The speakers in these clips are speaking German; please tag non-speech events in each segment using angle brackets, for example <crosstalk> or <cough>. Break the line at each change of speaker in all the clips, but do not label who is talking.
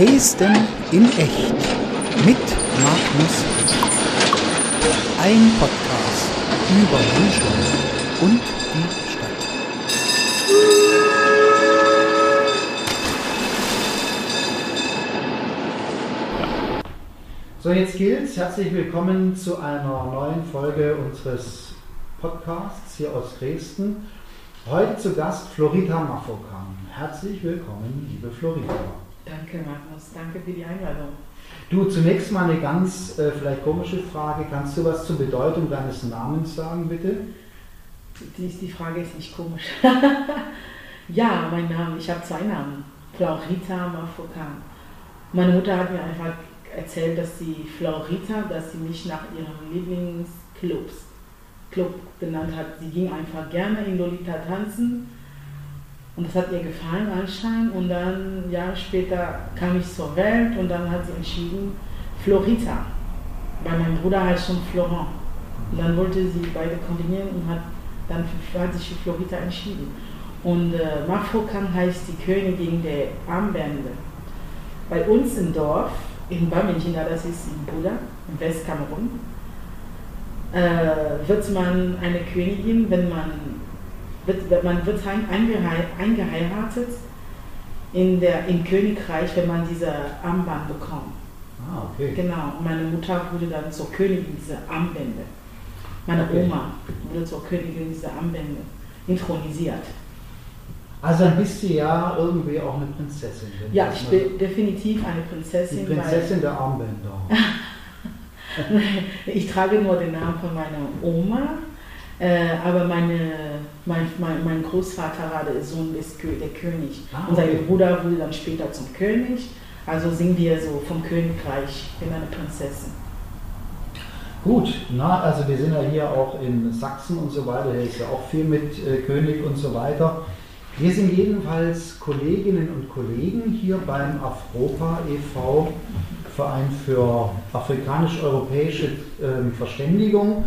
Dresden in echt mit Magnus. Ein Podcast über Menschen und die Stadt. So, jetzt gilt's. Herzlich willkommen zu einer neuen Folge unseres Podcasts hier aus Dresden. Heute zu Gast Florita Mafokam. Herzlich willkommen, liebe Florita.
Danke, Magnus. Danke für die Einladung.
Du, zunächst mal eine ganz äh, vielleicht komische Frage. Kannst du was zur Bedeutung deines Namens sagen, bitte?
Die, die Frage ist nicht komisch. <laughs> ja, mein Name, ich habe zwei Namen. Florita Mafokan. Meine Mutter hat mir einfach erzählt, dass sie Florita, dass sie mich nach ihrem Lieblingsclubs Club genannt hat. Sie ging einfach gerne in Lolita tanzen und das hat ihr gefallen anscheinend. Und dann, Jahre später, kam ich zur Welt und dann hat sie entschieden, Florita. Weil mein Bruder heißt schon Florent. Und dann wollte sie beide kombinieren und hat dann hat sich für Florita entschieden. Und äh, Mafrokan heißt die Königin der Armbände. Bei uns im Dorf, in Bamenchina, das ist in Buda, im Westkamerun, äh, wird man eine Königin, wenn man wird, man wird eingeheiratet in der, im Königreich, wenn man diese Armband bekommt.
Ah, okay.
Genau, und meine Mutter wurde dann zur Königin dieser Armbände. Meine
Okay.
Oma wurde zur Königin dieser Armbände intronisiert.
Also dann bist du ja irgendwie auch eine Prinzessin.
Ja, ich bin definitiv eine Prinzessin,
Die Prinzessin der Armbänder. <laughs>
ich trage nur den Namen von meiner Oma, äh, aber meine, mein, mein, mein Großvater war der Sohn des der König.
Ah,
Und sein
okay.
Bruder wurde dann später zum König. Also sind wir so vom Königreich, ich bin eine Prinzessin.
Gut, na, also wir sind ja hier auch in Sachsen und so weiter, hier ist ja auch viel mit äh, König und so weiter. Wir sind jedenfalls Kolleginnen und Kollegen hier beim Afropa e.V., Verein für afrikanisch-europäische ähm, Verständigung.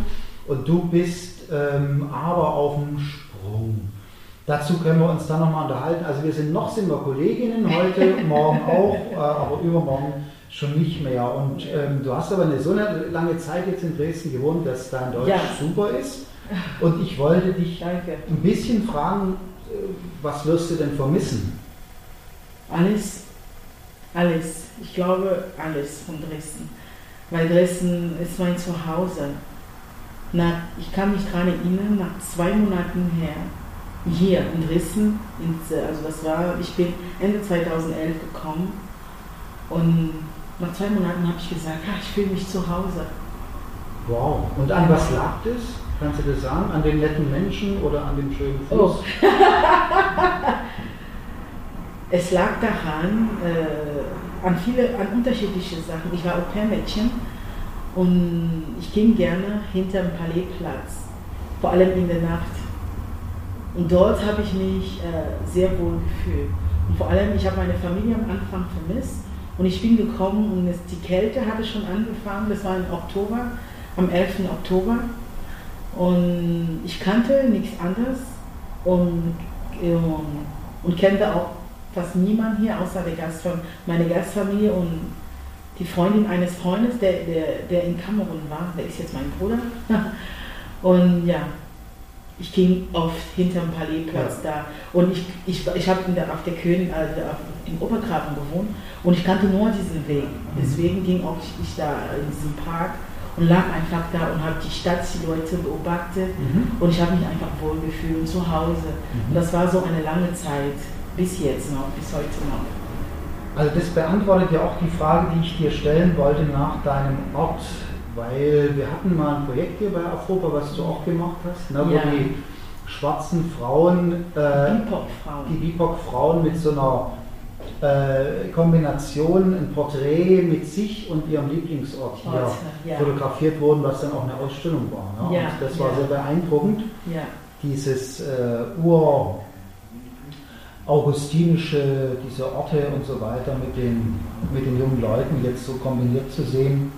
Und du bist ähm, aber auf dem Sprung. Dazu können wir uns dann nochmal unterhalten. Also wir sind noch sind wir Kolleginnen heute, morgen auch, äh, aber übermorgen schon nicht mehr. Und ähm, du hast aber eine so eine lange Zeit jetzt in Dresden gewohnt, dass dein Deutsch
Ja.
super ist. Und ich wollte dich
Danke.
ein bisschen fragen, äh, was wirst du denn vermissen?
Alles, alles. Ich glaube, alles von Dresden. Weil Dresden ist mein Zuhause. Nach, ich kann mich gerade erinnern, nach zwei Monaten her, hier in Dresden, äh, also das war, ich bin Ende 2011 gekommen und nach zwei Monaten habe ich gesagt, ah, ich fühle mich zu Hause.
Wow. Und an was lag das? Kannst du das sagen? An den netten Menschen oder an dem schönen Fluss?
Oh. <laughs> Es lag daran, äh, an viele, an unterschiedliche Sachen. Ich war Au-pair-Mädchen und ich ging gerne hinterm Palaisplatz, vor allem in der Nacht. Und dort habe ich mich äh, sehr wohl gefühlt. Und vor allem, ich habe meine Familie am Anfang vermisst und ich bin gekommen und es, die Kälte hatte schon angefangen, das war im Oktober, am 11. Oktober. Und ich kannte nichts anderes und, und, und kannte auch fast niemand hier außer der Gastfam meine Gastfamilie und die Freundin eines Freundes, der, der, der in Kamerun war, der ist jetzt mein Bruder. <laughs> Und ja, ich ging oft hinterm Palaisplatz da und ich, ich, ich habe auf der König, also auf, im Obergraben gewohnt und ich kannte nur diesen Weg. Deswegen ging auch ich da in diesem Park und lag einfach da und habe die Stadtsilhouette beobachtet
Mhm.
und ich habe mich einfach wohlgefühlt zu Hause. Und das war so eine lange Zeit, bis jetzt noch, bis heute noch.
Also das beantwortet ja auch die Frage, die ich dir stellen wollte nach deinem Ort, weil wir hatten mal ein Projekt hier bei Afropa, was du auch gemacht hast, ne, wo
Ja.
die schwarzen Frauen, äh, die BIPOC-Frauen mit so einer äh, Kombination, ein Porträt mit sich und ihrem Lieblingsort hier
Ort, ja.
fotografiert wurden, was dann auch eine Ausstellung war. Ne?
Ja,
und das war
ja.
sehr beeindruckend. Dieses äh, ur augustinische, diese Orte und so weiter mit den, mit den jungen Leuten jetzt so kombiniert zu sehen.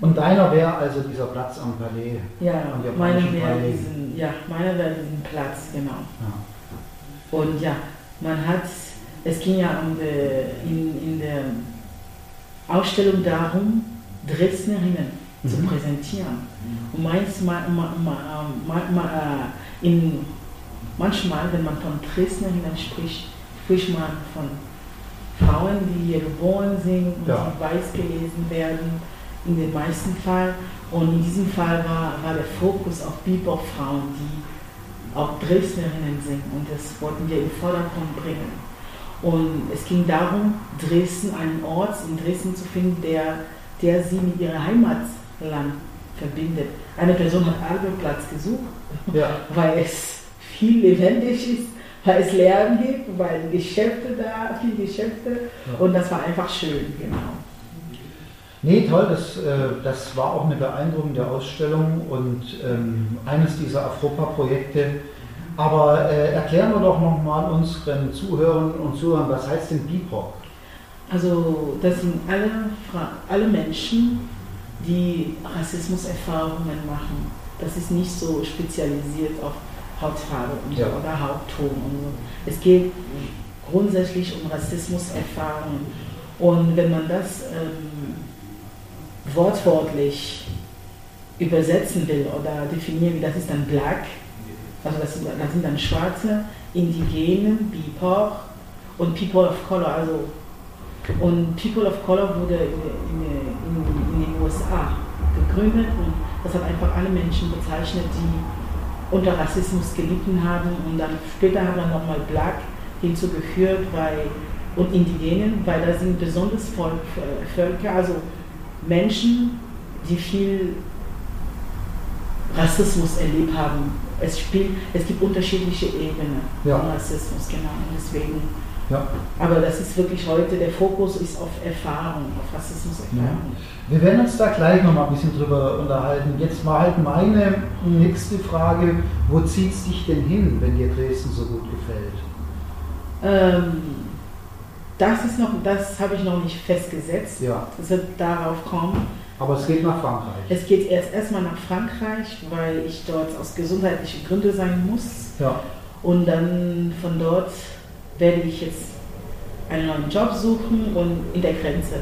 Und deiner wäre also dieser Platz am Palais.
Ja, meiner wäre diesen, ja, meiner wäre diesen Platz, genau. Und ja, man hat, es ging ja die, in, in der Ausstellung darum, Dresdnerinnen mhm. zu präsentieren. Und manchmal, ma, ma, ma, äh, in, manchmal, wenn man von Dresdnerinnen spricht, spricht man von Frauen, die hier geboren sind und ja. die weiß gelesen werden, in den meisten Fällen. Und in diesem Fall war, war der Fokus auf Bebop-Frauen, die auch Dresdnerinnen sind. Und das wollten wir in den Vordergrund bringen. Und es ging darum, Dresden, einen Ort in Dresden zu finden, der, der sie mit ihrem Heimatland verbindet. Eine Person hat Albertplatz gesucht, ja. weil es viel lebendig ist, weil es Lärm gibt, weil Geschäfte da, viele Geschäfte ja. und das war einfach schön, genau.
Nee, toll, das, äh, das war auch eine beeindruckende Ausstellung und ähm, eines dieser Afropa-Projekte, aber äh, erklären wir doch nochmal unseren Zuhörern und Zuhörern, was heißt denn BIPOC?
Also das sind alle, alle Menschen, die Rassismuserfahrungen machen. Das ist nicht so spezialisiert auf Hautfarbe und ja. oder Hautton. So. Es geht grundsätzlich um Rassismuserfahrungen. Und wenn man das ähm, wortwörtlich übersetzen will oder definieren will, das ist dann Black, also das sind, das sind dann Schwarze, Indigene, BIPOC und People of Color. Also, und People of Color wurde in, in, in, in den USA gegründet und das hat einfach alle Menschen bezeichnet, die unter Rassismus gelitten haben. Und dann später haben wir nochmal Black hinzugeführt weil, und Indigenen, weil da sind besonders Volk, Völker, also Menschen, die viel Rassismus erlebt haben es, spielt, es gibt unterschiedliche Ebenen ja. von Rassismus, genau. Deswegen. Ja. Aber das ist wirklich heute, der Fokus ist auf Erfahrung, auf Rassismuserfahrung.
Ja. Wir werden uns da gleich nochmal ein bisschen drüber unterhalten. Jetzt mal halt meine nächste Frage: Wo zieht es dich denn hin, wenn dir Dresden so gut gefällt?
Ähm, das ist noch, das habe ich noch nicht festgesetzt. Ja. Das wird darauf kommen.
Aber es geht nach Frankreich.
Es geht erst erstmal nach Frankreich, weil ich dort aus gesundheitlichen Gründen sein muss. Ja. Und dann von dort werde ich jetzt einen neuen Job suchen und in der Grenze.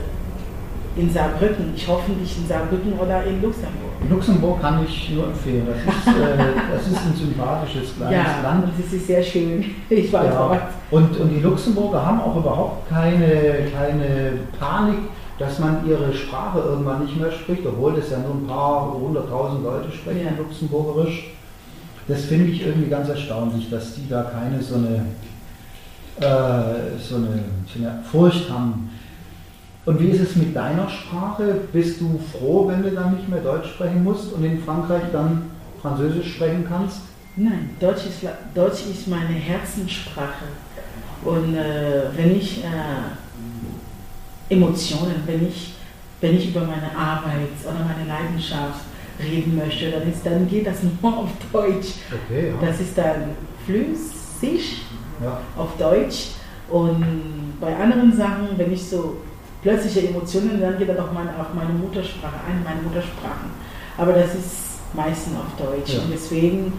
In Saarbrücken. Ich hoffe nicht in Saarbrücken oder in Luxemburg.
Luxemburg kann ich nur empfehlen. Das ist, äh, das ist ein sympathisches kleines ja, Land.
Es ist sehr schön. <laughs> Ich war ja.
und, und die Luxemburger haben auch überhaupt keine, keine Panik dass man ihre Sprache irgendwann nicht mehr spricht, obwohl das ja nur ein paar hunderttausend Leute sprechen, ja. Luxemburgerisch. Das finde ich irgendwie ganz erstaunlich, dass die da keine so eine, äh, so eine, so eine Furcht haben. Und wie ist es mit deiner Sprache? Bist du froh, wenn du dann nicht mehr Deutsch sprechen musst und in Frankreich dann Französisch sprechen kannst?
Nein, Deutsch ist, Deutsch ist meine Herzenssprache. Und äh, wenn ich äh, Emotionen, wenn ich, wenn ich über meine Arbeit oder meine Leidenschaft reden möchte, dann, ist, dann geht das <laughs> nur auf Deutsch. Okay, ja. Das ist dann flüssig ja. auf Deutsch. Und bei anderen Sachen, wenn ich so plötzliche Emotionen, dann geht das auch meine, auf meine Muttersprache, eine meiner Muttersprachen. Aber das ist meistens auf Deutsch. Ja. Und deswegen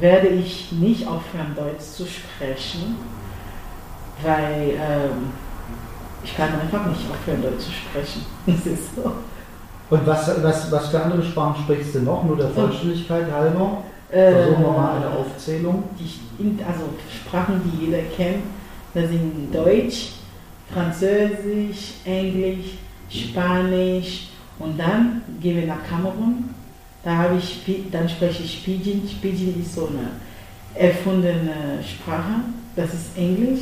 werde ich nicht aufhören, Deutsch zu sprechen, weil ähm, ich kann einfach nicht aufhören, Deutsch zu sprechen. <laughs> Das ist so.
Und was, was, was für andere Sprachen sprichst du noch? Nur der Vollständigkeit halber? Versuchen wir mal eine Aufzählung.
Die, also Sprachen, die jeder kennt, das sind Deutsch, Französisch, Englisch, Spanisch und dann gehen wir nach Kamerun. Da habe ich, dann spreche ich Pidgin. Pidgin ist so eine erfundene Sprache. Das ist Englisch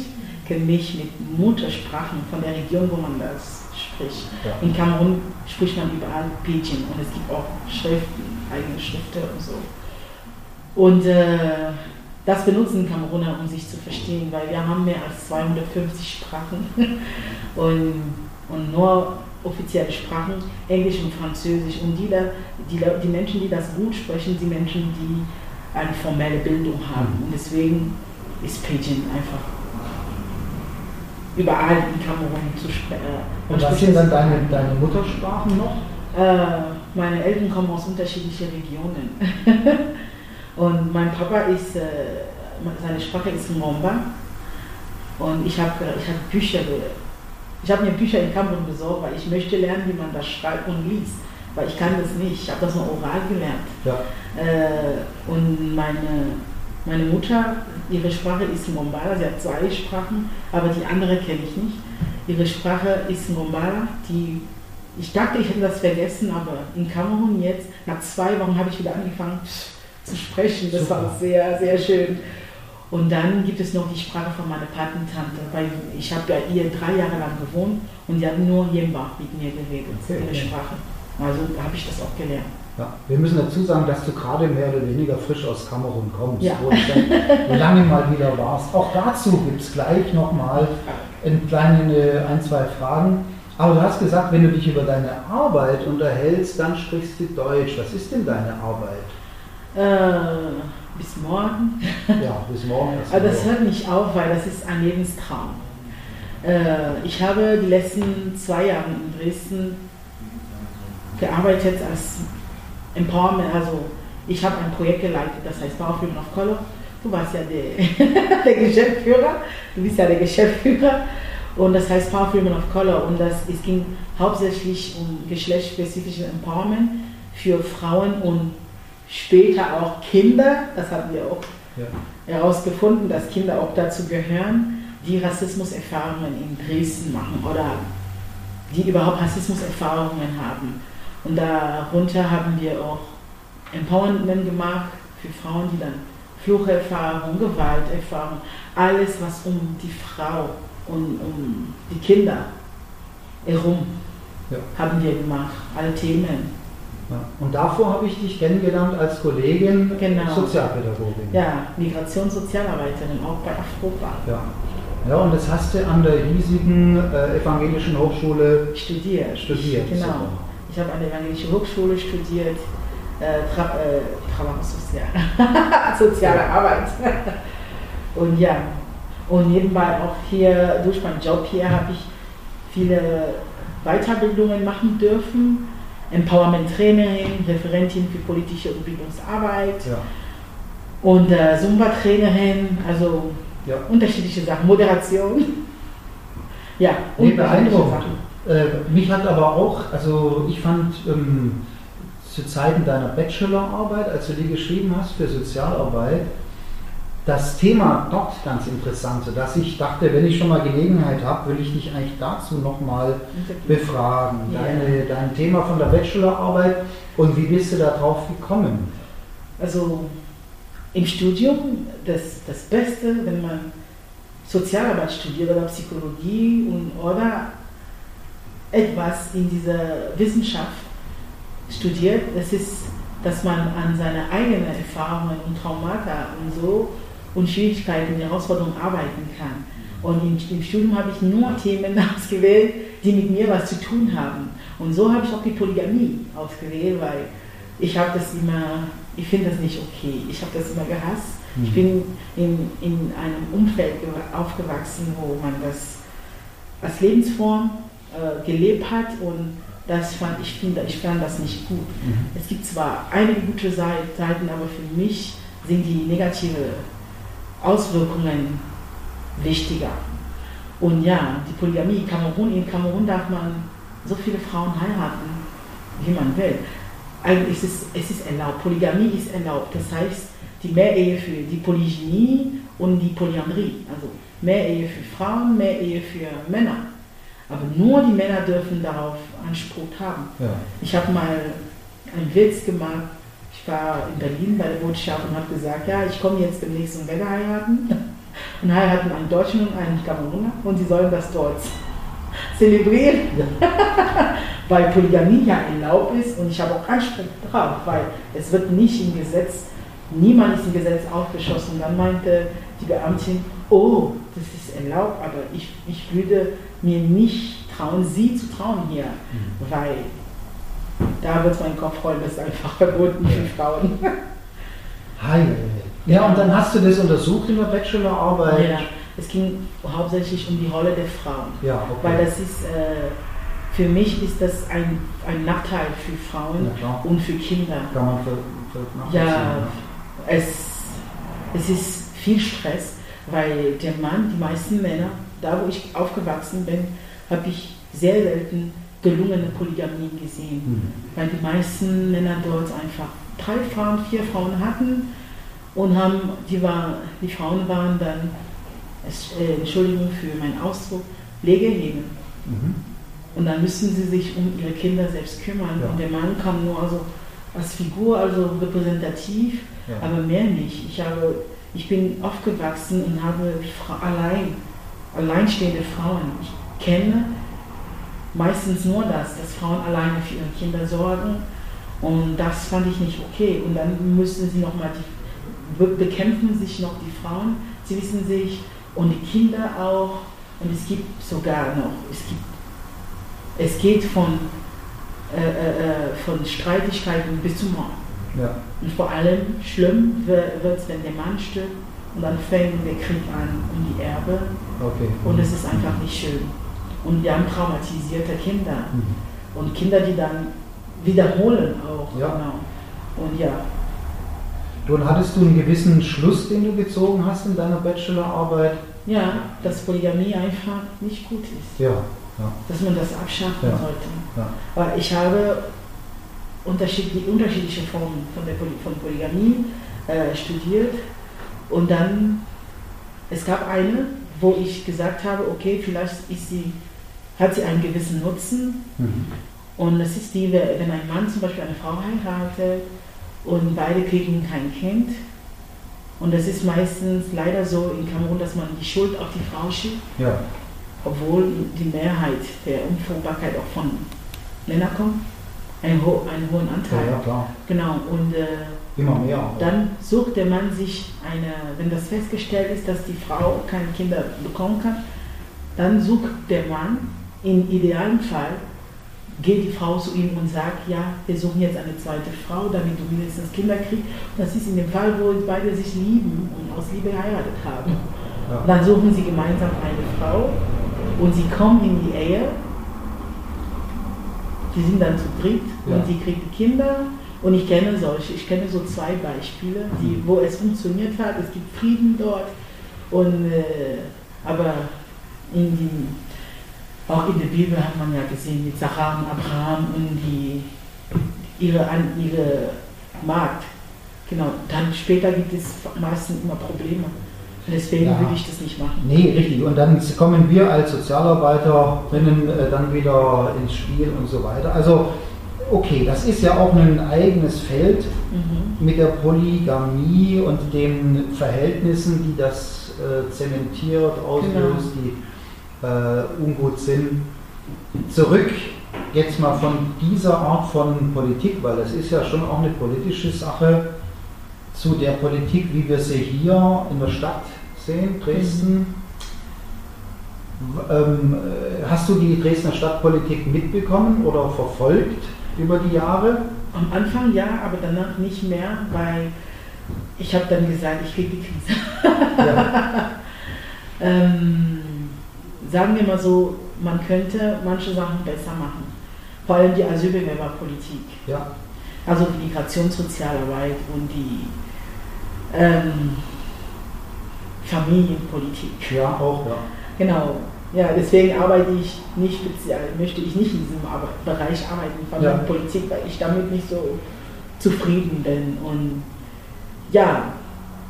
gemischt mit Muttersprachen von der Region, wo man das spricht. Ja. In Kamerun spricht man überall Pidgin und es gibt auch Schriften, eigene Schriften und so. Und äh, das benutzen Kameruner, um sich zu verstehen, weil wir haben mehr als 250 Sprachen <laughs> und, und nur offizielle Sprachen, Englisch und Französisch. Und die, die, die Menschen, die das gut sprechen, die Menschen, die eine formelle Bildung haben.
Mhm.
Und deswegen ist Pidgin einfach überall in Kamerun zu sprechen.
Und was sind dann deine, deine Muttersprachen noch?
Äh, meine Eltern kommen aus unterschiedlichen Regionen. <laughs> und mein Papa ist, äh, seine Sprache ist Ngomba. Und ich habe ich hab Bücher, ich habe mir Bücher in Kamerun besorgt, weil ich möchte lernen, wie man das schreibt und liest. Weil ich kann das nicht, ich habe das nur oral gelernt.
Ja.
Äh, und meine, meine Mutter, ihre Sprache ist Ngombala, sie hat zwei Sprachen, aber die andere kenne ich nicht. Ihre Sprache ist Ngombala, die ich dachte, ich hätte das vergessen, aber in Kamerun jetzt, nach zwei Wochen habe ich wieder angefangen <laughs> zu sprechen. Das
Super.
war sehr, sehr schön. Und dann gibt es noch die Sprache von meiner Patentante, weil ich habe bei ihr drei Jahre lang gewohnt und die hat nur Jemba mit mir geredet,
Okay,
ihre. Sprache. Also habe ich das auch gelernt.
Ja. Wir müssen dazu sagen, dass du gerade mehr oder weniger frisch aus Kamerun kommst,
Ja.
wo du dann <laughs> lange mal wieder warst. Auch dazu gibt es gleich nochmal ein, kleine, ein, zwei Fragen. Aber du hast gesagt, wenn du dich über deine Arbeit unterhältst, dann sprichst du Deutsch. Was ist denn deine Arbeit?
Äh, bis morgen.
Ja, bis morgen.
Aber das hört nicht auf, weil das ist ein Lebenstraum. Äh, ich habe die letzten zwei Jahre in Dresden gearbeitet als Empowerment, also ich habe ein Projekt geleitet, das heißt Power Women of Color. Du warst ja der, <laughs> der Geschäftsführer, du bist ja der Geschäftsführer und das heißt Power Women of Color und das, es ging hauptsächlich um geschlechtsspezifisches Empowerment für Frauen und später auch Kinder, das haben wir auch
Ja.
herausgefunden, dass Kinder auch dazu gehören, die Rassismuserfahrungen in Dresden machen oder die überhaupt Rassismuserfahrungen haben. Und darunter haben wir auch Empowerment gemacht für Frauen, die dann Flucherfahrung, Gewalterfahrung, alles, was um die Frau und um die Kinder herum
Ja.
haben wir gemacht, alle Themen.
Ja. Und davor habe ich dich kennengelernt als Kollegin,
Genau.
Sozialpädagogin.
Ja, Migrationssozialarbeiterin, auch bei Afropa.
Ja. ja, und das hast du an der hiesigen äh, evangelischen Hochschule
Studiert.
studiert.
Genau.
Super.
Ich habe an der Evangelischen Hochschule studiert, äh, äh, <laughs> soziale Arbeit. Und ja, und nebenbei auch hier, durch meinen Job hier, habe ich viele Weiterbildungen machen dürfen. Empowerment-Trainerin, Referentin für politische und Bildungsarbeit
Ja.
und äh, Zumba-Trainerin, also
Ja.
unterschiedliche Sachen, Moderation. Ja,
Nee,
unterschiedliche. Sachen.
Äh, mich hat aber auch, also ich fand ähm, zu Zeiten deiner Bachelorarbeit, als du die geschrieben hast für Sozialarbeit, das Thema dort ganz interessant, dass ich dachte, wenn ich schon mal Gelegenheit habe, will ich dich eigentlich dazu nochmal befragen. Deine, dein Thema von der Bachelorarbeit und wie bist du da drauf gekommen?
Also im Studium das, das Beste, wenn man Sozialarbeit studiert oder Psychologie und oder etwas in dieser Wissenschaft studiert, das ist, dass man an seine eigenen Erfahrungen und Traumata und so und Schwierigkeiten, Herausforderungen arbeiten kann. Und im, im Studium habe ich nur <laughs> Themen ausgewählt, die mit mir was zu tun haben. Und so habe ich auch die Polygamie ausgewählt, weil ich habe das immer, ich finde das nicht okay. Ich habe das immer gehasst. Ich
Mhm.
bin in, in einem Umfeld gewa- aufgewachsen, wo man das als Lebensform äh, gelebt hat und das fand ich finde, ich fand das nicht gut. Es gibt zwar einige gute Sei- Seiten, aber für mich sind die negative Auswirkungen wichtiger. Und ja, die Polygamie, Kamerun, in Kamerun darf man so viele Frauen heiraten, wie man will. Eigentlich ist es, es ist erlaubt, Polygamie ist erlaubt. Das heißt, die Mehrehe für die Polygynie und die Polyandrie. Also Mehrehe für Frauen, Mehrehe für Männer. Aber nur die Männer dürfen darauf Anspruch haben.
Ja.
Ich habe mal einen Witz gemacht. Ich war in Berlin bei der Botschaft und habe gesagt, ja, ich komme jetzt demnächst und werde heiraten. Und heiraten einen Deutschen und einen Kameruner und sie sollen das dort zelebrieren, <laughs> weil Polygamie ja erlaubt ist und ich habe auch Anspruch drauf, weil es wird nicht im Gesetz, niemand ist im Gesetz aufgeschossen. Dann meinte die Beamtin, oh, das ist erlaubt, aber ich, ich würde mir nicht trauen, sie zu trauen hier, weil da wird mein Kopf rollen, das ist einfach verboten für Frauen. <laughs>
Hi. Ja, und dann hast du das untersucht in der Bachelorarbeit?
Ja, es ging hauptsächlich um die Rolle der Frauen.
Ja, okay.
Weil das ist, äh, für mich ist das ein, ein Nachteil für Frauen
Ja,
und für Kinder.
Kann man ver nachvollziehen,
Ja, es, es ist viel Stress, weil der Mann, die meisten Männer, da wo ich aufgewachsen bin, habe ich sehr selten gelungene Polygamie gesehen.
Mhm.
Weil die meisten Männer dort einfach drei Frauen, vier Frauen hatten und haben, die, war, die Frauen waren dann, äh, Entschuldigung für meinen Ausdruck, Legehennen.
Mhm.
Und dann müssen sie sich um ihre Kinder selbst kümmern.
Ja.
Und der Mann kam nur also als Figur, also repräsentativ, Aber mehr nicht. Ich, habe, ich bin aufgewachsen und habe Fra allein, alleinstehende Frauen. Ich kenne meistens nur das, dass Frauen alleine für ihre Kinder sorgen. Und das fand ich nicht okay. Und dann müssen sie nochmal, bekämpfen sich noch die Frauen, sie wissen sich und die Kinder auch. Und es gibt sogar noch, es gibt, es geht von, äh, äh, äh, von Streitigkeiten bis zum Mord.
Ja.
Und vor allem schlimm wird es, wenn der Mann stirbt und dann fängt der Krieg an um die Erbe
Okay.
und es ist einfach nicht schön. Und wir haben traumatisierte Kinder
Mhm.
und Kinder, die dann wiederholen auch.
Ja.
Genau. Und ja,
Du, und hattest du einen gewissen Schluss, den du gezogen hast in deiner Bachelorarbeit?
ja, dass Polygamie einfach nicht gut ist,
Ja. Ja.
dass man das abschaffen
Ja.
sollte.
ja.
Weil ich habe unterschiedliche, unterschiedliche Formen von, der von Polygamie äh, studiert. Und dann, es gab eine, wo ich gesagt habe, okay, vielleicht ist sie, hat sie einen gewissen Nutzen.
Mhm.
und es ist die, wenn ein Mann zum Beispiel eine Frau heiratet und beide kriegen kein Kind. Und das ist meistens leider so in Kamerun, dass man die Schuld auf die Frau schiebt.
Ja.
obwohl die Mehrheit der Unfruchtbarkeit auch von Männern kommt, einen, ho einen hohen
Ja,
Anteil.
ja, klar.
Genau, und äh,
Immer mehr.
dann sucht der Mann sich eine, wenn das festgestellt ist, dass die Frau keine Kinder bekommen kann, dann sucht der Mann, im idealen Fall, geht die Frau zu ihm und sagt, ja, wir suchen jetzt eine zweite Frau, damit du mindestens Kinder kriegst. Das ist in dem Fall, wo beide sich lieben und aus Liebe geheiratet haben.
Ja.
Dann suchen sie gemeinsam eine Frau und sie kommen in die Ehe. Die sind dann zu dritt
Ja.
und sie die Kinder. Und ich kenne solche, ich kenne so zwei Beispiele, die, wo es funktioniert hat. Es gibt Frieden dort. Und, äh, aber in die, auch in der Bibel hat man ja gesehen mit Sarah und Abraham und die, ihre, ihre Magd. Genau, dann später gibt es meistens immer Probleme. Deswegen
Ja.
würde ich das nicht machen.
Nee, richtig. Und dann kommen wir als Sozialarbeiterinnen äh, dann wieder ins Spiel und so weiter. Also, okay, das ist ja auch ein eigenes Feld
Mhm.
mit der Polygamie und den Verhältnissen, die das äh, zementiert, auslöst, die äh, ungut sind. Zurück jetzt mal von dieser Art von Politik, weil das ist ja schon auch eine politische Sache, zu der Politik, wie wir sie hier in der Stadt sehen, Dresden. W- Ähm, äh, hast du die Dresdner Stadtpolitik mitbekommen oder verfolgt über die Jahre?
Am Anfang ja, aber danach nicht mehr, weil ich habe dann gesagt, ich kriege die Krise.
Ja, <laughs>
Ähm, sagen wir mal so, man könnte manche Sachen besser machen. Vor allem die Asylbewerberpolitik,
ja,
also die Migrationssozialarbeit und die ähm, Familienpolitik.
ja, auch, ja.
Genau. Ja, deswegen arbeite ich nicht speziell, möchte ich nicht in diesem Arbe Bereich arbeiten, Familienpolitik, weil ich damit nicht so zufrieden bin. Und ja,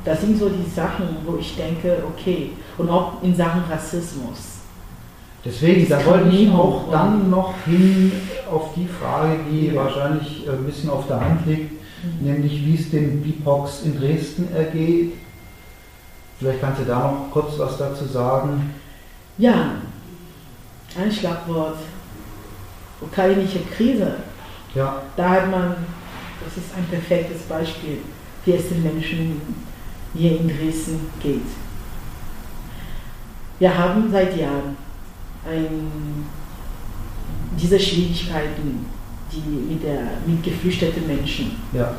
das sind so die Sachen, wo ich denke, okay, und auch in Sachen Rassismus.
Deswegen, da wollte ich auch dann noch hin auf die Frage, die wahrscheinlich ein bisschen auf der Hand liegt, nämlich wie es den BIPOX in Dresden ergeht. Vielleicht kannst du da noch kurz was dazu sagen.
Ja, ein Schlagwort, ukrainische Krise.
Ja,
Da hat man, das ist ein perfektes Beispiel, wie es den Menschen hier in Dresden geht. Wir haben seit Jahren ein, diese Schwierigkeiten, die mit, der, mit geflüchteten Menschen.
ja,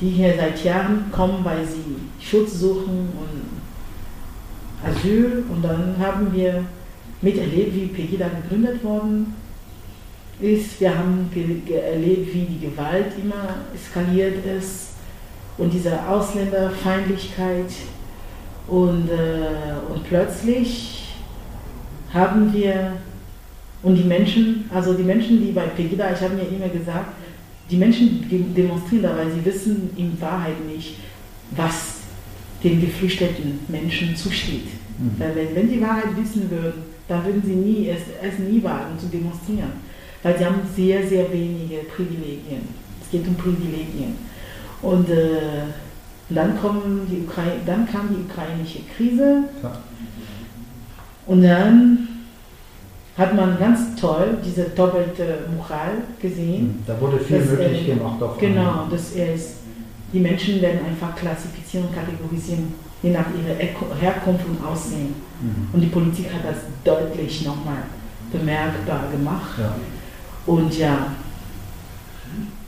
die hier seit Jahren kommen, weil sie Schutz suchen und Asyl. Und dann haben wir miterlebt, wie Pegida gegründet worden ist. Wir haben erlebt, wie die Gewalt immer eskaliert ist und diese Ausländerfeindlichkeit. Und, äh, und plötzlich haben wir, und die Menschen, also die Menschen, die bei Pegida, ich habe mir immer gesagt, die Menschen demonstrieren da, weil sie wissen in Wahrheit nicht, was den geflüchteten Menschen zusteht. Mhm. Weil wenn, wenn die Wahrheit wissen würden, dann würden sie nie, es, es nie wagen zu demonstrieren. Weil sie haben sehr, sehr wenige Privilegien. Es geht um Privilegien. Und äh, dann, kommen die Ukra dann kam die ukrainische Krise. Ja. Und dann hat man ganz toll diese doppelte Moral gesehen. Hm,
da wurde viel möglich er, gemacht.
Auf genau, dass er ist, die Menschen werden einfach klassifizieren und kategorisieren, je nach ihrer Herkunft und Aussehen. Mhm. Und die Politik hat das deutlich nochmal bemerkbar gemacht. Ja. Und ja.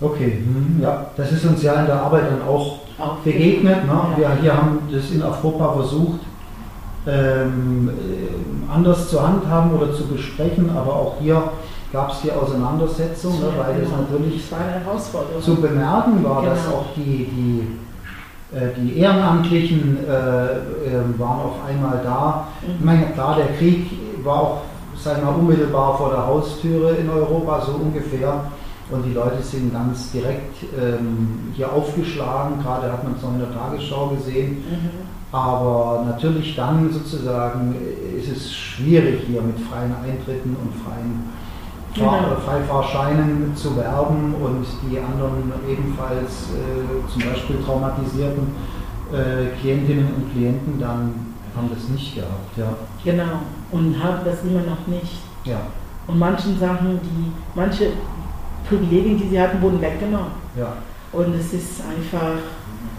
Okay, hm, ja, das ist uns ja in der Arbeit dann auch, auch begegnet. Ne? Ja. Wir hier haben das in Europa versucht, ähm, äh, anders zu handhaben oder zu besprechen, aber auch hier gab es die Auseinandersetzung, ne, weil genau. es natürlich zu bemerken war, genau. dass auch die, die, äh, die Ehrenamtlichen äh, äh, waren auf einmal da. Mhm. Ich meine, klar, der Krieg war auch sagen wir, unmittelbar vor der Haustüre in Europa, so ungefähr. Und die Leute sind ganz direkt ähm, hier aufgeschlagen, gerade hat man es noch in der Tagesschau gesehen. Mhm. Aber natürlich dann sozusagen ist es schwierig hier mit freien Eintritten und freien genau. Freifahrscheinen zu werben und die anderen ebenfalls äh, zum Beispiel traumatisierten äh, Klientinnen und Klienten dann haben das nicht gehabt. Ja.
Genau, und haben das immer noch nicht.
Ja.
Und manchen Sachen, die, manche Privilegien, die sie hatten, wurden weggenommen.
Ja.
Und es ist einfach,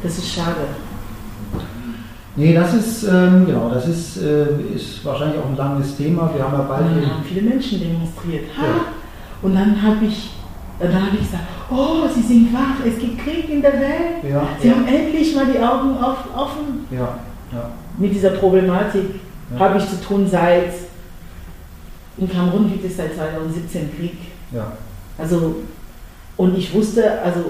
das ist schade.
Nee, das ist, ähm, genau, das ist, äh, ist wahrscheinlich auch ein langes Thema. Wir haben ja bald.
Dann haben viele Menschen demonstriert. Ha! Ja. Und dann habe ich, dann habe ich gesagt, oh, Sie sind wach, es gibt Krieg in der Welt. Ja, Sie ja. haben endlich mal die Augen offen.
Ja, ja.
Mit dieser Problematik habe ich zu tun seit, in Kamerun gibt es seit 2017 Krieg.
Ja.
Also, und ich wusste, also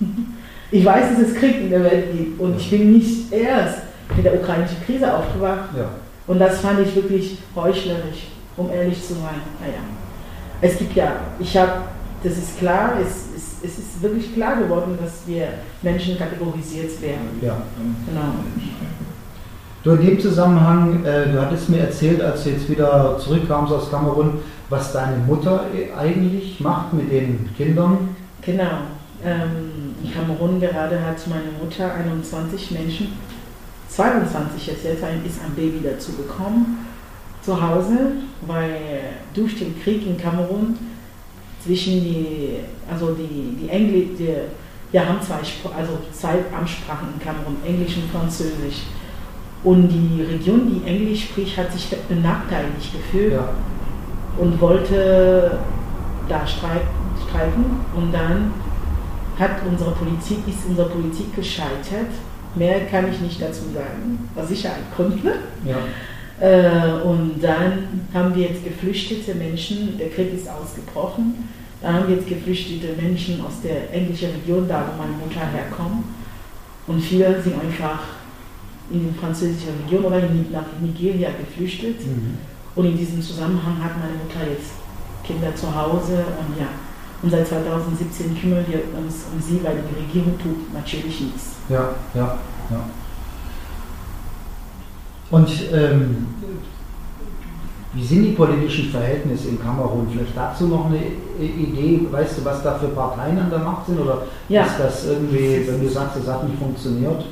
<laughs> ich weiß, dass es Krieg in der Welt gibt und ich bin nicht erst mit der ukrainischen Krise aufgewacht.
Ja.
Und das fand ich wirklich heuchlerisch, um ehrlich zu sein. Naja. Es gibt ja, ich habe, das ist klar, es, es, es ist wirklich klar geworden, dass wir Menschen kategorisiert werden.
Ja. Genau. Du in dem Zusammenhang, äh, du hattest mir erzählt, als du jetzt wieder zurückkamst aus Kamerun, was deine Mutter eigentlich macht mit den Kindern.
Genau. Ähm, in Kamerun gerade hat meine Mutter 21 Menschen, 22 jetzt, jetzt ist ein Baby dazu gekommen, zu Hause, weil durch den Krieg in Kamerun zwischen die, also die, die Engl die, wir haben zwei, also zwei Amtssprachen in Kamerun, Englisch und Französisch. Und die Region, die Englisch spricht, hat sich benachteiligt gefühlt ja. und wollte da streiken. Und dann hat unsere Politik, ist unsere Politik gescheitert. Mehr kann ich nicht dazu sagen, aus Sicherheitsgründen.
Ja.
Äh, und dann haben wir jetzt geflüchtete Menschen, der Krieg ist ausgebrochen, da haben wir jetzt geflüchtete Menschen aus der englischen Region, da wo meine Mutter herkommt. Und viele sind einfach in die französische Region oder nach Nigeria geflüchtet. Mhm. Und in diesem Zusammenhang hat meine Mutter jetzt Kinder zu Hause und ja, und seit 2017 kümmern wir uns um sie, weil die Regierung tut natürlich nichts.
Ja, ja, ja. Und ähm, wie sind die politischen Verhältnisse in Kamerun? Vielleicht dazu noch eine Idee, weißt du, was da für Parteien an der Macht sind? Oder ja. ist das irgendwie, wenn du sagst, das hat nicht funktioniert?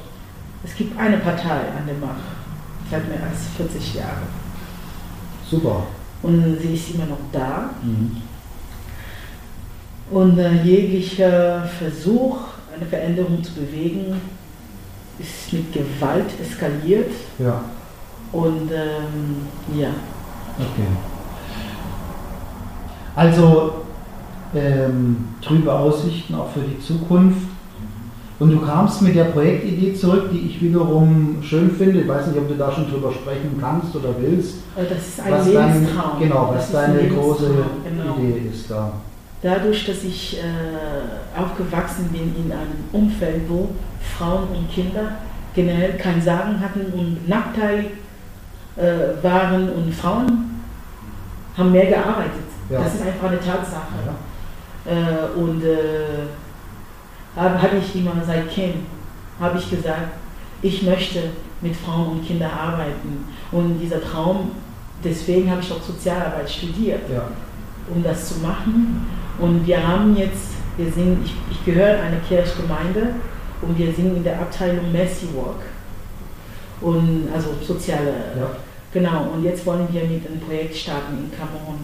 Es gibt eine Partei an der Macht, seit mehr als 40 Jahren.
Super.
Und sie ist immer noch da. Mhm. Und äh, jeglicher Versuch, eine Veränderung zu bewegen, ist mit Gewalt eskaliert.
Ja.
Und ähm, ja.
Okay. Also ähm, trübe Aussichten auch für die Zukunft. Und du kamst mit der Projektidee zurück, die ich wiederum schön finde. Ich weiß nicht, ob du da schon drüber sprechen kannst oder willst.
Äh, Das ist ein
was
Lebenstraum.
Dein, genau,
Das
was deine große
genau.
Idee ist da.
Dadurch, dass ich äh, aufgewachsen bin in einem Umfeld, wo Frauen und Kinder generell kein Sagen hatten und nachteilig äh, waren und Frauen haben mehr gearbeitet.
Ja.
Das ist einfach eine Tatsache.
Ja.
Äh, und äh, habe hab ich immer seit Kind, habe ich gesagt, ich möchte mit Frauen und Kindern arbeiten. Und dieser Traum, deswegen habe ich auch Sozialarbeit studiert
Ja.
um das zu machen. Und wir haben jetzt, wir singen, ich, ich gehöre einer Kirchgemeinde und wir singen in der Abteilung Mercy Walk. Und also soziale,
Ja.
genau. Und jetzt wollen wir mit einem Projekt starten in Kamerun.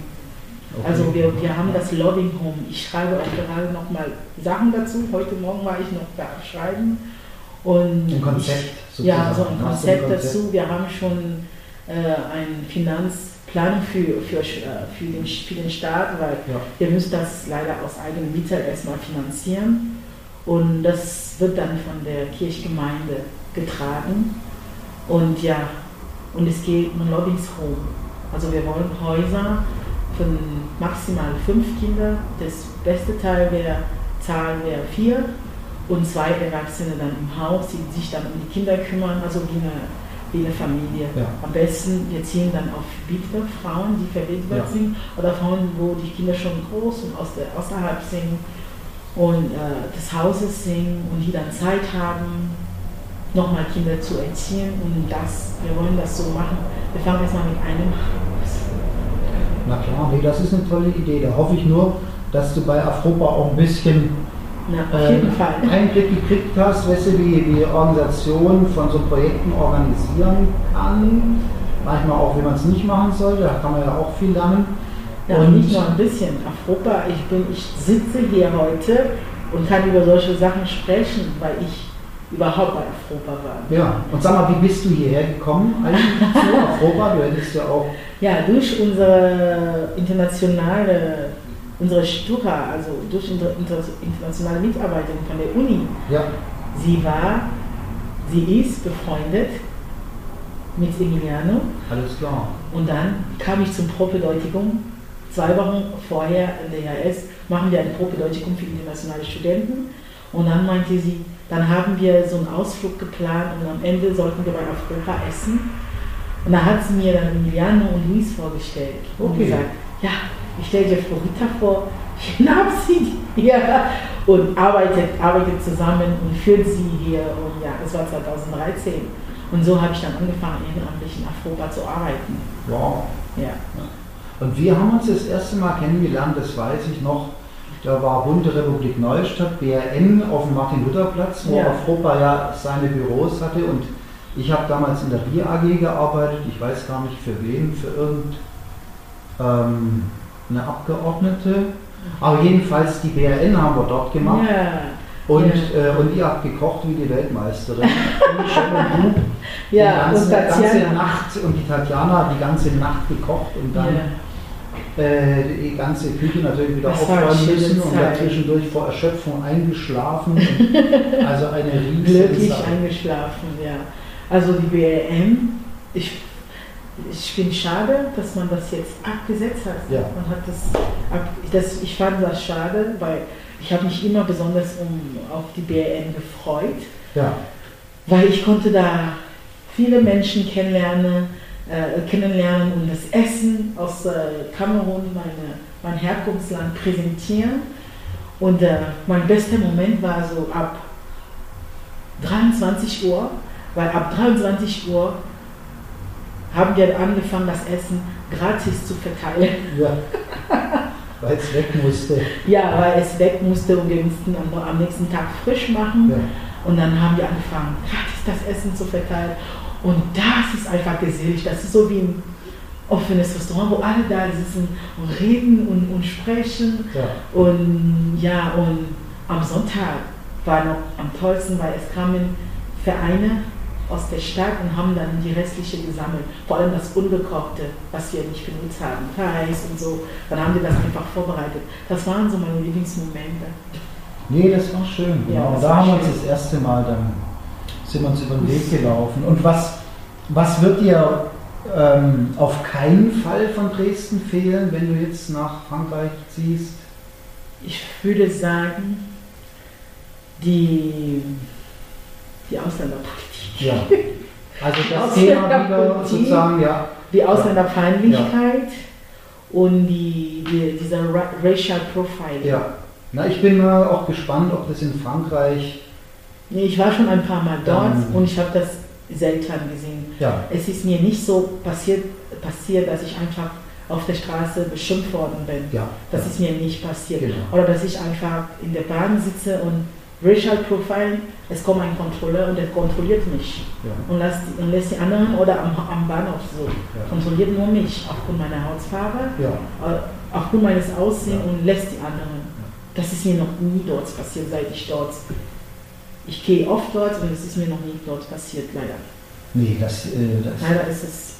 Okay.
Also wir, wir haben das Loving Home. Ich schreibe auch gerade nochmal Sachen dazu. Heute Morgen war ich noch da am Schreiben. Und
Ein Konzept
ich, Ja, so ein
ein
Konzept
Konzept?
dazu. Wir haben schon äh, einen Finanzplan für, für, äh, für, den, für den Staat, weil
Ja.
wir müssen das leider aus eigenem Mittel erstmal finanzieren. Und das wird dann von der Kirchgemeinde getragen. Und ja, und es geht um Lobbies Home. Also wir wollen Häuser von maximal fünf Kindern. Das beste Teil wäre, Zahl wäre vier und zwei Erwachsene dann im Haus, die sich dann um die Kinder kümmern, also wie eine, wie eine Familie.
Ja.
Am besten, wir ziehen dann auf Witwe, Frauen, die verwitwet
Ja.
sind, oder Frauen, wo die Kinder schon groß und aus der, außerhalb sind und äh, des Hauses sind und die dann Zeit haben, nochmal Kinder zu erziehen und das, wir wollen das so machen. Wir fangen erstmal mit einem Haus.
Na klar, nee, das ist eine tolle Idee. Da hoffe ich nur, dass du bei Afropa auch ein bisschen
Na, auf jeden
ähm,
Fall.
Einblick gekriegt hast, weißt du, wie die Organisation von so Projekten organisieren kann. Manchmal auch, wie man es nicht machen sollte, da kann man ja auch viel lernen.
Ja,
Und-
nicht nur ein bisschen. Afropa, ich, bin, ich sitze hier heute und kann über solche Sachen sprechen, weil ich überhaupt bei Afropa war.
Ja, und sag mal, wie bist du hierher gekommen eigentlich zu <laughs> Afropa? Du hättest ja auch,
Ja, durch unsere internationale, unsere Stura, also durch internationale Mitarbeiterin von der Uni,
ja,
sie war, sie ist befreundet mit Emiliano
alles klar.
und dann kam ich zum Propedeutikum. Zwei Wochen vorher in der IAS machen wir eine Propedeutikum für internationale Studenten und dann meinte sie, dann haben wir so einen Ausflug geplant und am Ende sollten wir bei Afropa essen. Und da hat sie mir dann Emiliano und Luis vorgestellt und
Okay.
gesagt, ja, ich stelle dir Florita vor, schnapp <laughs> sie hier und arbeitet, arbeitet zusammen und führt sie hier. Und ja, das war 2013. Und so habe ich dann angefangen, ehrenamtlich in Afropa zu arbeiten.
Wow.
Ja.
Und wir haben uns das erste Mal kennengelernt, das weiß ich noch. Da war Bunte Republik Neustadt, BRN auf dem Martin-Luther-Platz, wo
Ja.
Afropa ja seine Büros hatte. Und ich habe damals in der Bier AG gearbeitet. Ich weiß gar nicht für wen, für irgendeine ähm, eine Abgeordnete. Aber jedenfalls die BRN haben wir dort gemacht.
Ja,
Und,
Ja.
äh, und ihr habt gekocht wie die Weltmeisterin. <laughs> Und die
ja
ganze,
und
ganze. Nacht und die Tatjana hat die ganze Nacht gekocht und dann
Ja.
äh, die ganze Küche natürlich wieder
Das
aufräumen müssen und dann
Zeit.
zwischendurch vor Erschöpfung eingeschlafen. <laughs> Also eine riesige
glücklich eingeschlafen, ja. Also die BLM, ich, ich finde schade, dass man das jetzt abgesetzt hat.
Ja.
Man hat das, ab, das, ich fand das schade, weil ich habe mich immer besonders um, auf die BLM gefreut,
Ja,
weil ich konnte da viele Menschen kennenlernen, äh, kennenlernen und das Essen aus äh, Kamerun, meine, mein Herkunftsland, präsentieren. Und äh, mein bester Moment war so ab 23 Uhr, weil ab 23 Uhr haben wir angefangen, das Essen gratis zu verteilen.
ja. Weil es weg musste.
Ja, weil es weg musste und wir mussten am, nächsten Tag frisch machen.
Ja.
Und dann haben wir angefangen, gratis das Essen zu verteilen. Und das ist einfach gesellig. Das ist so wie ein offenes Restaurant, wo alle da sitzen und reden und, und sprechen.
Ja.
Und ja, und am Sonntag war noch am tollsten, weil es kamen Vereine aus der Stadt und haben dann die restliche gesammelt. Vor allem das Ungekochte, was wir nicht benutzt haben, Reis und so. Dann haben wir das einfach vorbereitet. Das waren so meine Lieblingsmomente.
Nee, das war schön.
Ja,
Genau.
das
da haben wir uns das erste Mal dann sind wir uns über den Weg gelaufen. Und was, was wird dir ähm, auf keinen Fall von Dresden fehlen, wenn du jetzt nach Frankreich ziehst?
Ich würde sagen, die, die Ausländerpolitik.
Ja. Also das. Thema wieder sozusagen, ja.
Die Ausländerfeindlichkeit und die, die, dieser Ra Racial Profiling.
ja. Na, ich bin mal auch gespannt, ob das in Frankreich,
Nee, ich war schon ein paar Mal dort
Dann-
und ich habe das selten gesehen.
ja,
Es ist mir nicht so passiert, passiert, dass ich einfach auf der Straße beschimpft worden bin.
ja.
Das
ja.
ist mir nicht passiert.
Genau.
Oder dass ich einfach in der Bahn sitze und Racial Profiling, es kommt ein Kontrolleur und der kontrolliert mich
ja.
und lässt, die- und lässt die anderen oder am, am Bahnhof so.
Ja.
Kontrolliert nur mich aufgrund meiner Hautfarbe,
Ja.
äh, aufgrund meines Aussehens und lässt die anderen. Das ist mir noch nie dort passiert, seit ich dort. Ich gehe oft dort und es ist mir noch nie dort passiert, leider.
Nee, das, äh, das.
Leider ist es.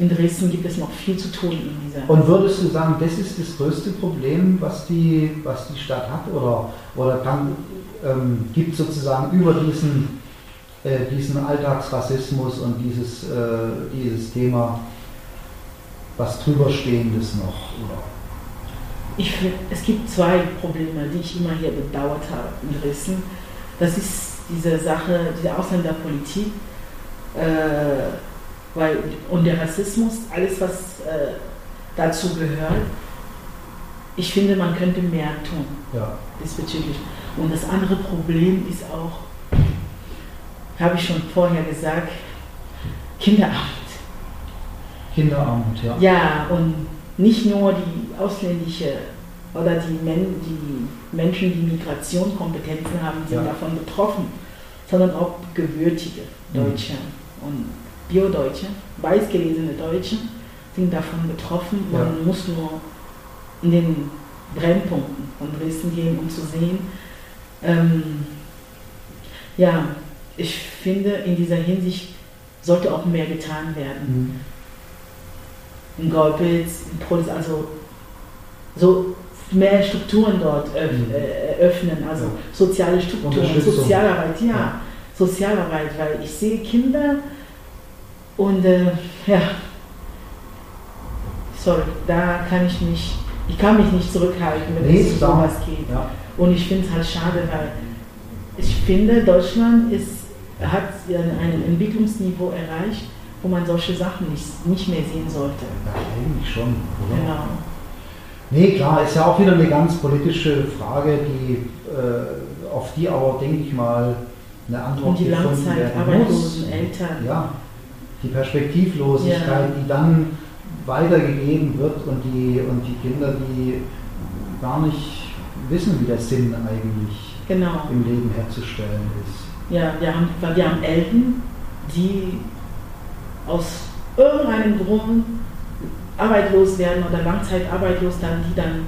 In Dresden gibt es noch viel zu tun in dieser.
Und würdest du sagen, das ist das größte Problem, was die, was die Stadt hat? Oder, oder kann, ähm, gibt sozusagen über diesen, äh, diesen Alltagsrassismus und dieses, äh, dieses Thema was drüberstehendes noch? Oder?
Ich es gibt zwei Probleme, die ich immer hier bedauert habe in Dresden. Das ist diese Sache, diese Ausländerpolitik äh, weil, und der Rassismus, alles was äh, dazu gehört. Ich finde, man könnte mehr tun
Ja,
diesbezüglich. Und das andere Problem ist auch, habe ich schon vorher gesagt, Kinderarmut.
Kinderarmut, ja.
Ja, und nicht nur die ausländische oder die, Men die Menschen, die Migrationskompetenzen haben, sind
Ja.
davon betroffen, sondern auch gebürtige
Mhm.
Deutsche und Biodeutsche, weißgelesene Deutsche sind davon betroffen. Man
Ja.
muss nur in den Brennpunkten von Dresden gehen, um zu sehen. Ähm, ja, ich finde, in dieser Hinsicht sollte auch mehr getan werden
Mhm.
in Golpitz, in Prolis, also so mehr Strukturen dort öff
Mhm.
äh, öffnen, also
Ja.
soziale Strukturen. Sozialarbeit, ja,
Ja.
Sozialarbeit, weil ich sehe Kinder und äh, ja, sorry, da kann ich mich, ich kann mich nicht zurückhalten, wenn
Nee,
es um sowas geht.
Ja,
Und ich finde es halt schade, weil ich finde, Deutschland ist, hat ein, Entwicklungsniveau erreicht, wo man solche Sachen nicht, nicht mehr sehen sollte.
ja eigentlich schon. Oder?
Genau.
Nee, klar, ist ja auch wieder eine ganz politische Frage, die, äh, auf die aber, denke ich mal, eine Antwort
Und die
gefunden werden
langzeitarbeitslosen
muss.
Eltern.
Ja, die Perspektivlosigkeit,
Ja.
die dann weitergegeben wird und die, und die Kinder, die gar nicht wissen, wie der Sinn eigentlich
Genau.
im Leben herzustellen ist.
Ja, wir haben, wir haben Eltern, die aus irgendeinem Grund arbeitslos werden oder langzeitarbeitslos, dann, die dann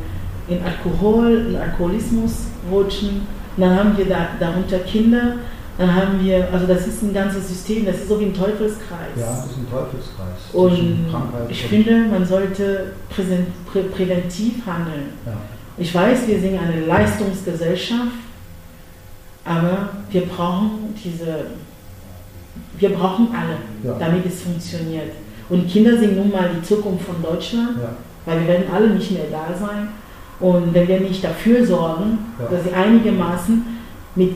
in Alkohol, in Alkoholismus rutschen. Und dann haben wir da, darunter Kinder, dann haben wir, also das ist ein ganzes System, das ist so wie ein Teufelskreis.
Ja, das ist ein Teufelskreis.
Und ich finde, man sollte prä präventiv handeln.
Ja,
Ich weiß, wir sind eine Leistungsgesellschaft, aber wir brauchen diese, wir brauchen alle,
Ja.
damit es funktioniert. Und Kinder sind nun mal die Zukunft von Deutschland,
ja,
weil wir werden alle nicht mehr da sein. Und wenn wir nicht dafür sorgen, dass sie einigermaßen mit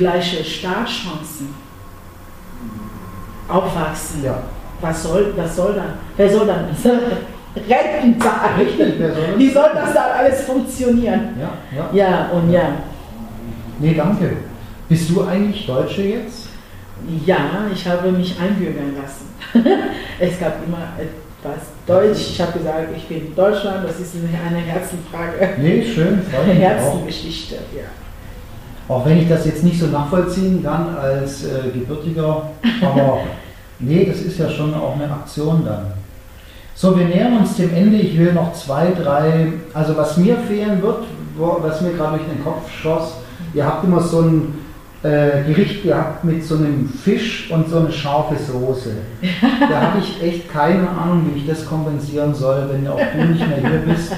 gleichen Startchancen aufwachsen,
ja.
was soll, was soll dann? Wer soll dann <laughs>
soll das?
Wie soll das dann alles funktionieren?
Ja, ja.
Ja, und ja.
Nee, danke. Bist du eigentlich Deutsche jetzt?
Ja, ich habe mich einbürgern lassen. <laughs> es gab immer etwas Deutsch. Ich habe gesagt, ich bin Deutschland, das ist eine Herzenfrage.
Nee, schön,
Eine. <laughs> Herzengeschichte, ja.
Auch wenn ich das jetzt nicht so nachvollziehen kann als äh, Gebürtiger, aber <laughs> nee, das ist ja schon auch eine Aktion dann. So, wir nähern uns dem Ende. Ich will noch zwei, drei, also was mir fehlen wird, wo, was mir gerade durch den Kopf schoss, ihr habt immer so ein äh, Gericht gehabt mit so einem Fisch und so eine scharfe Soße. Da habe ich echt keine Ahnung, wie ich das kompensieren soll, wenn auch du nicht mehr hier bist.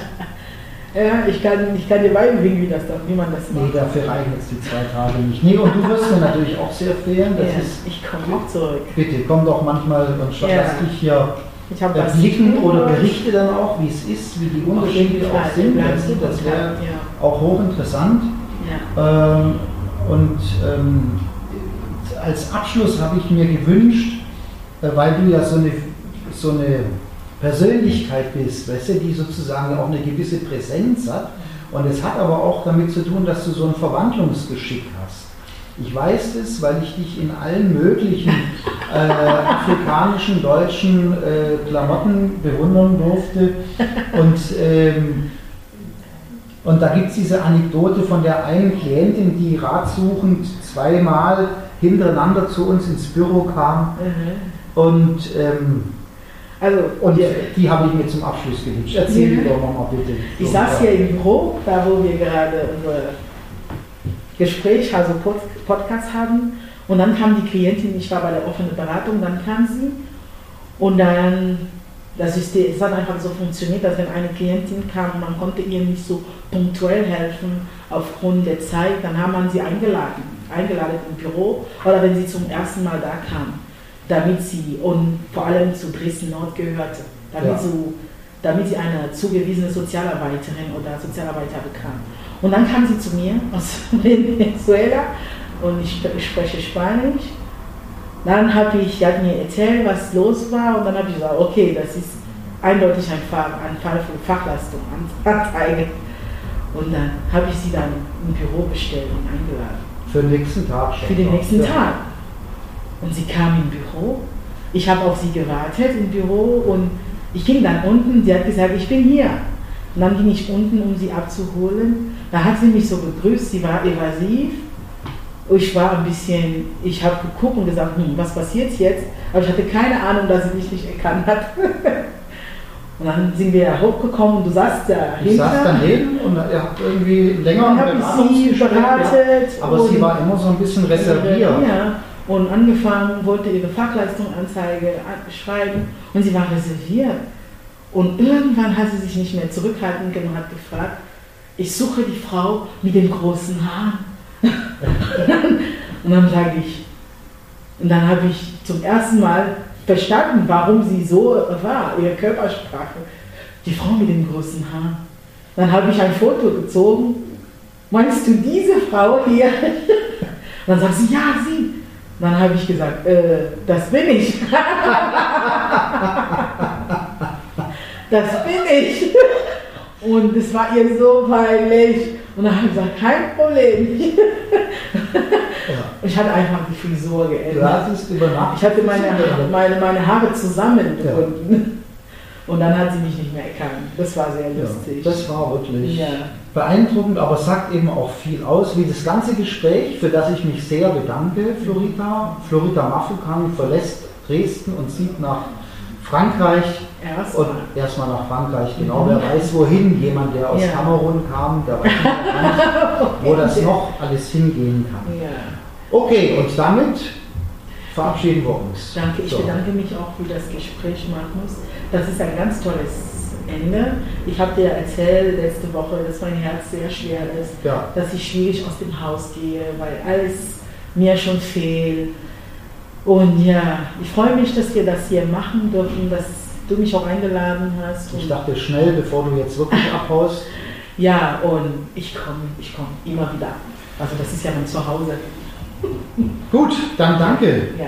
Ja, ich kann, ich kann dir beibringen, wie, das, wie man das
Nee,
macht.
dafür reichen jetzt die zwei Tage nicht. Nee, und du wirst mir natürlich auch sehr fehlen. Das
ja,
ist,
ich komme auch zurück.
bitte, komm doch manchmal und
Ja.
lass dich hier
Ich
erblicken oder berichte dann auch, wie es ist, wie die Unterschiede auch sind.
in
das wäre auch hochinteressant.
Ja.
Ähm, und ähm, als Abschluss habe ich mir gewünscht, äh, weil du ja so eine, so eine Persönlichkeit bist, weißt du, die sozusagen auch eine gewisse Präsenz hat. Und es hat aber auch damit zu tun, dass du so ein Verwandlungsgeschick hast. Ich weiß es, weil ich dich in allen möglichen äh, afrikanischen, deutschen äh, Klamotten bewundern durfte. Und ähm, und da gibt es diese Anekdote von der einen Klientin, die ratsuchend zweimal hintereinander zu uns ins Büro kam.
Mhm.
Und, ähm,
Also,
und
wir-
die habe ich mir zum Abschluss gewünscht. Erzähl
Ja.
die doch nochmal bitte.
ich saß hier im Büro, da wo wir gerade unser Gespräch, also Pod Podcast haben. Und dann kam die Klientin, ich war bei der offenen Beratung, dann kam sie. Und dann, das System, es hat einfach so funktioniert, dass wenn eine Klientin kam, man konnte ihr nicht so punktuell helfen aufgrund der Zeit, dann haben man sie eingeladen, eingeladen im Büro oder wenn sie zum ersten Mal da kam, damit sie und vor allem zu Dresden Nord gehörte, damit,
Ja.
so, damit sie eine zugewiesene Sozialarbeiterin oder Sozialarbeiter bekam. Und dann kam sie zu mir aus <laughs> Venezuela und ich ich spreche Spanisch. Dann habe ich, sie hat mir erzählt, was los war und dann habe ich gesagt, okay, das ist eindeutig ein Fall, ein Fall von Fachleistung, <laughs> Anzeige. Und dann habe ich sie dann im Büro bestellt und eingeladen.
Für den nächsten Tag schon.
Für den nächsten
Ja.
Tag. Und sie kam im Büro. Ich habe auf sie gewartet im Büro und ich ging dann unten. Sie hat gesagt, ich bin hier. Und dann ging ich unten, um sie abzuholen. Da hat sie mich so begrüßt. Sie war evasiv. Ich war ein bisschen, ich habe geguckt und gesagt, hm, was passiert jetzt? Aber ich hatte keine Ahnung, dass sie mich nicht erkannt hat. <laughs> und dann sind wir hochgekommen und du saßt da
Ich saß daneben und ihr habt irgendwie länger
habe ich sie beratet.
Aber sie
und-
war immer so ein bisschen reserviert.
Ja, und angefangen, wollte ihre Fachleistungsanzeige an- schreiben und sie war reserviert. Und irgendwann hat sie sich nicht mehr zurückhalten können und hat gefragt, ich suche die Frau mit den großen Haaren. <laughs> und dann sage ich, und dann habe ich zum ersten Mal verstanden, warum sie so war, ihre Körpersprache. Die Frau mit den großen Haaren. Dann habe ich ein Foto gezogen. Meinst du diese Frau hier? Und <laughs> dann sagt sie, ja, sie. Dann habe ich gesagt, äh, das bin ich. das bin ich. Und es war ihr so peinlich. Und dann habe ich gesagt, kein Problem.
Ja.
Ich hatte einfach die Frisur
Du
geändert.
hattest über Nacht.
Ich hatte meine, meine, meine Haare zusammengebunden. Und dann hat sie mich nicht mehr erkannt. Das war sehr
Ja,
lustig.
das war wirklich
Ja.
beeindruckend, aber sagt eben auch viel aus, wie das ganze Gespräch, für das ich mich sehr bedanke, Florita. Florita Mafukan verlässt Dresden und zieht nach Frankreich
Erst
und erstmal nach Frankreich, genau.
Mhm.
Wer weiß wohin, jemand, der aus
Ja.
Kamerun kam, der weiß nicht, <laughs> wo das noch alles hingehen kann.
Ja.
Okay, und damit verabschieden wir uns.
Danke, ich
So.
bedanke mich auch für das Gespräch, Magnus. Das ist ein ganz tolles Ende. Ich habe dir erzählt letzte Woche, dass mein Herz sehr schwer ist,
Ja.
dass ich schwierig aus dem Haus gehe, weil alles mir schon fehlt. Und ja, ich freue mich, dass wir das hier machen dürfen, dass du mich auch eingeladen hast.
Ich dachte schnell, bevor du jetzt wirklich abhaust.
ja, und ich komme, ich komme immer wieder. Also das ist ja mein Zuhause.
Gut, dann danke.
Ja,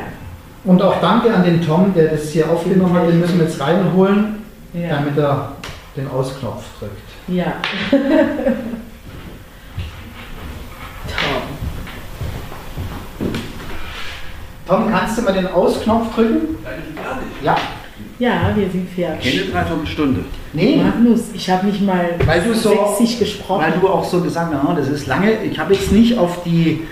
Und auch danke an den Tom, der das hier aufgenommen hat. Den müssen wir jetzt reinholen,
ja,
damit er den Ausknopf drückt.
ja. <laughs> Tom.
Tom, kannst du mal den Ausknopf drücken? Ja.
Ja, wir sind fertig.
Keine Dreiviertelstunde.
Nee,
Magnus, ich habe nicht mal
Weil du so-
gesprochen.
weil du auch so gesagt hast, "Ah, das ist lange. Ich habe jetzt nicht auf die